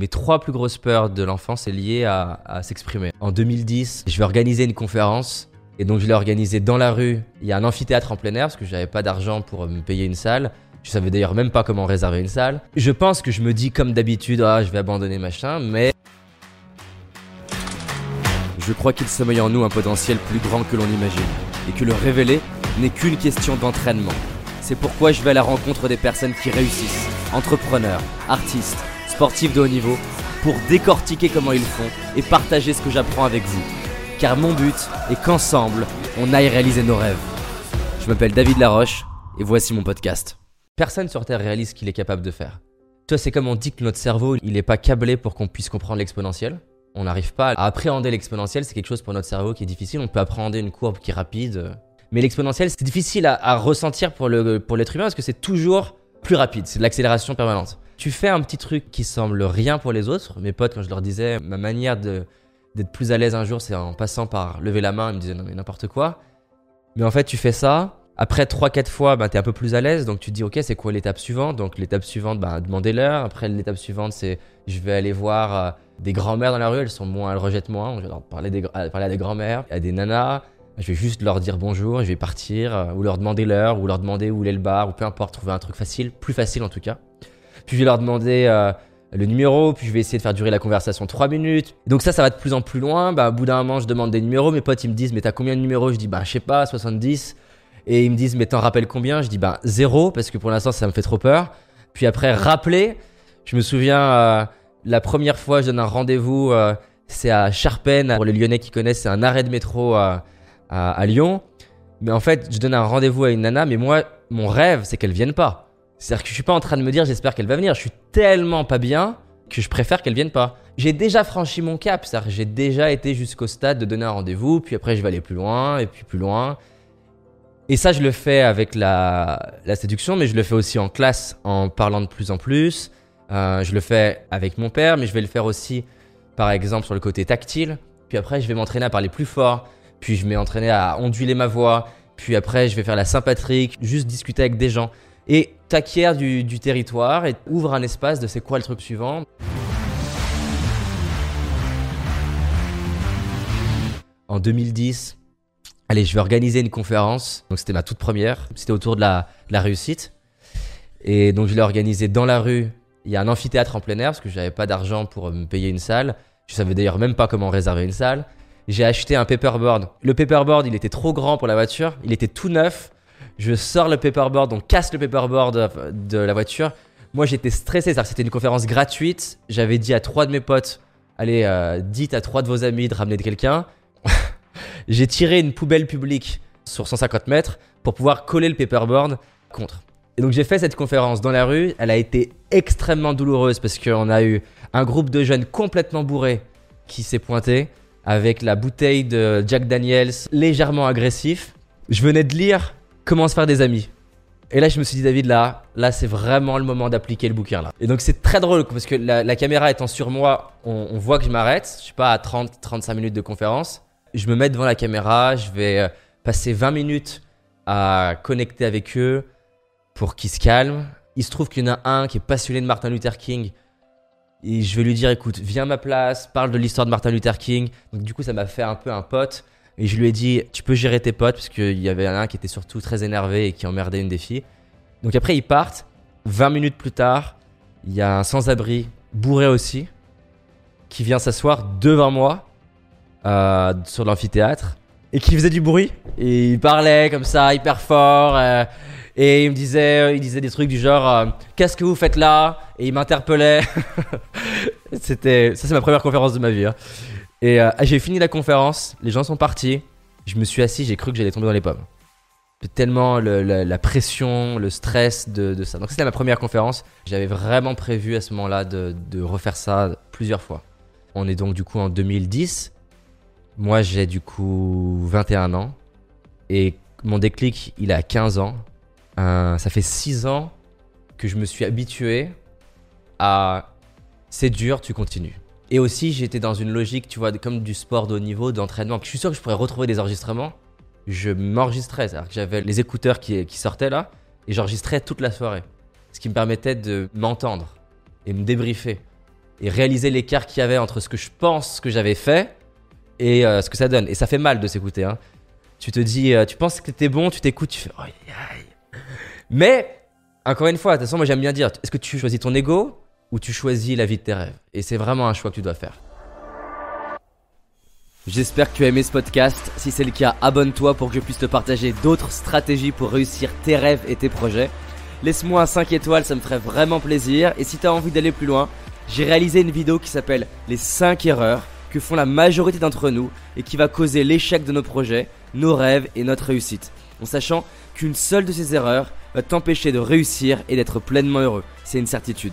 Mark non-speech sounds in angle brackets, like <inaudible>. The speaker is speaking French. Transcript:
Mes trois plus grosses peurs de l'enfance est liées à, s'exprimer. En 2010, je vais organiser une conférence et donc je l'ai organisée dans la rue. Il y a un amphithéâtre en plein air parce que j'avais pas d'argent pour me payer une salle. Je savais d'ailleurs même pas comment réserver une salle. Je pense que je me dis comme d'habitude, ah, je vais abandonner machin, mais Je crois qu'il sommeille en nous un potentiel plus grand que l'on imagine, et que le révéler n'est qu'une question d'entraînement. C'est pourquoi je vais à la rencontre des personnes qui réussissent, entrepreneurs, artistes, sportifs de haut niveau, pour décortiquer comment ils font et partager ce que j'apprends avec vous. Car mon but est qu'ensemble, on aille réaliser nos rêves. Je m'appelle David Laroche, et voici mon podcast. personne sur Terre réalise ce qu'il est capable de faire. Toi, c'est comme on dit que notre cerveau, il n'est pas câblé pour qu'on puisse comprendre l'exponentiel. On n'arrive pas à appréhender l'exponentiel, c'est quelque chose pour notre cerveau qui est difficile. On peut appréhender une courbe qui est rapide. Mais l'exponentiel, c'est difficile à, ressentir pour le pour l'être humain parce que c'est toujours plus rapide. C'est de l'accélération permanente. Tu fais un petit truc qui semble rien pour les autres. Mes potes, quand je leur disais ma manière d'être plus à l'aise un jour, c'est en passant par lever la main. Ils me disaient non mais n'importe quoi. Mais en fait, tu fais ça. Après 3-4 fois, bah, tu es un peu plus à l'aise. Donc tu te dis, ok, c'est quoi l'étape suivante? Donc l'étape suivante, bah, demander-leur. Après, l'étape suivante, c'est je vais aller voir euh, des grands-mères dans la rue. Elles sont moins, elles rejettent moins. Leur parler, des, à- parler à des grands-mères, à des nanas. Je vais juste leur dire bonjour, je vais partir, euh, ou leur demander l'heure, ou leur demander où est le bar, ou peu importe, trouver un truc facile, plus facile en tout cas. Puis je vais leur demander euh, le numéro, puis je vais essayer de faire durer la conversation 3 minutes. Donc ça, ça va de plus en plus loin. Bah, au bout d'un moment, je demande des numéros. Mes potes, ils me disent, mais t'as combien de numéros? Je dis, bah, je sais pas, 70. Et ils me disent, mais t'en rappelles combien? Je dis, bah, zéro, parce que pour l'instant, ça me fait trop peur. Puis après, rappeler, je me souviens, euh, la première fois, je donne un rendez-vous, euh, c'est à Charpennes. Pour les Lyonnais qui connaissent, c'est un arrêt de métro à, à, à Lyon. Mais en fait, je donne un rendez-vous à une nana, mais moi, mon rêve, c'est qu'elle vienne pas. C'est-à-dire que je suis pas en train de me dire, j'espère qu'elle va venir. Je suis tellement pas bien que je préfère qu'elle vienne pas. J'ai déjà franchi mon cap, c'est-à-dire que j'ai déjà été jusqu'au stade de donner un rendez-vous, puis après je vais aller plus loin, et puis plus loin. Et ça, je le fais avec la, séduction, mais je le fais aussi en classe, en parlant de plus en plus. Euh, je le fais avec mon père, mais je vais le faire aussi, par exemple, sur le côté tactile. Puis après, je vais m'entraîner à parler plus fort. Puis je vais m'entraîner à onduler ma voix. Puis après, je vais faire la sympatrique, juste discuter avec des gens. Et t'acquiers du, du territoire et ouvre un espace de c'est quoi le truc suivant. En 2010, allez, je vais organiser une conférence. Donc c'était ma toute première. C'était autour de la, de la réussite. Et donc je l'ai organisée dans la rue. Il y a un amphithéâtre en plein air parce que j'avais pas d'argent pour me payer une salle. Je savais d'ailleurs même pas comment réserver une salle. J'ai acheté un paperboard. Le paperboard, il était trop grand pour la voiture. Il était tout neuf. Je sors le paperboard, on casse le paperboard de la voiture. Moi, j'étais stressé, que c'était une conférence gratuite. J'avais dit à trois de mes potes, allez, euh, dites à trois de vos amis de ramener quelqu'un. <laughs> J'ai tiré une poubelle publique sur 150 mètres pour pouvoir coller le paperboard contre. Et donc j'ai fait cette conférence dans la rue. Elle a été extrêmement douloureuse parce qu'on a eu un groupe de jeunes complètement bourrés qui s'est pointé avec la bouteille de Jack Daniels légèrement agressif. Je venais de lire Comment se faire des amis. Et là, je me suis dit, David, là, là, c'est vraiment le moment d'appliquer le bouquin là. Et donc c'est très drôle parce que la, caméra étant sur moi, on, on voit que je m'arrête. Je suis pas à 30-35 minutes de conférence. Je me mets devant la caméra, je vais euh, passer 20 minutes à connecter avec eux pour qu'ils se calment. Il se trouve qu'il y en a un qui est passionné de Martin Luther King. Et je vais lui dire, écoute, viens à ma place, parle de l'histoire de Martin Luther King. Donc du coup, ça m'a fait un peu un pote. Et je lui ai dit, tu peux gérer tes potes, parce qu'il y avait un qui était surtout très énervé et qui emmerdait une des. Donc après, ils partent. 20 minutes plus tard, il y a un sans-abri, bourré aussi, qui vient s'asseoir devant moi, euh, sur l'amphithéâtre, et qui faisait du bruit. Et il parlait comme ça, hyper fort. euh, et il me disait, il disait des trucs du genre, euh, qu'est-ce que vous faites là? Et il m'interpellait. <laughs> C'était, ça c'est ma première conférence de ma vie. hein. Et euh, j'ai fini la conférence, les gens sont partis. Je me suis assis, j'ai cru que j'allais tomber dans les pommes. Tellement le- le- la pression, le stress de, ça. Donc c'était ma première conférence. J'avais vraiment prévu à ce moment-là de, de refaire ça plusieurs fois. On est donc du coup en 2010. Moi j'ai du coup 21 ans. Et mon déclic, il a 15 ans. Euh, ça fait 6 ans que je me suis habitué à c'est dur, tu continues. Et aussi, j'étais dans une logique, tu vois, comme du sport de haut niveau, d'entraînement. Je suis sûr que je pourrais retrouver des enregistrements. Je m'enregistrais, c'est-à-dire que j'avais les écouteurs qui, sortaient là, et j'enregistrais toute la soirée. Ce qui me permettait de m'entendre et me débriefer. et réaliser l'écart qu'il y avait entre ce que je pense que j'avais fait et euh, ce que ça donne. Et ça fait mal de s'écouter. Hein. Tu te dis, euh, tu penses que t'es bon, tu t'écoutes, tu fais. Mais, encore une fois, de toute façon, moi j'aime bien dire est-ce que tu choisis ton ego? Ou tu choisis la vie de tes rêves Et c'est vraiment un choix que tu dois faire. J'espère que tu as aimé ce podcast. Si c'est le cas, abonne-toi pour que je puisse te partager d'autres stratégies pour réussir tes rêves et tes projets. Laisse-moi un 5 étoiles, ça me ferait vraiment plaisir. Et si tu as envie d'aller plus loin, j'ai réalisé une vidéo qui s'appelle Les 5 erreurs que font la majorité d'entre nous et qui va causer l'échec de nos projets, nos rêves et notre réussite. En sachant qu'une seule de ces erreurs va t'empêcher de réussir et d'être pleinement heureux. C'est une certitude.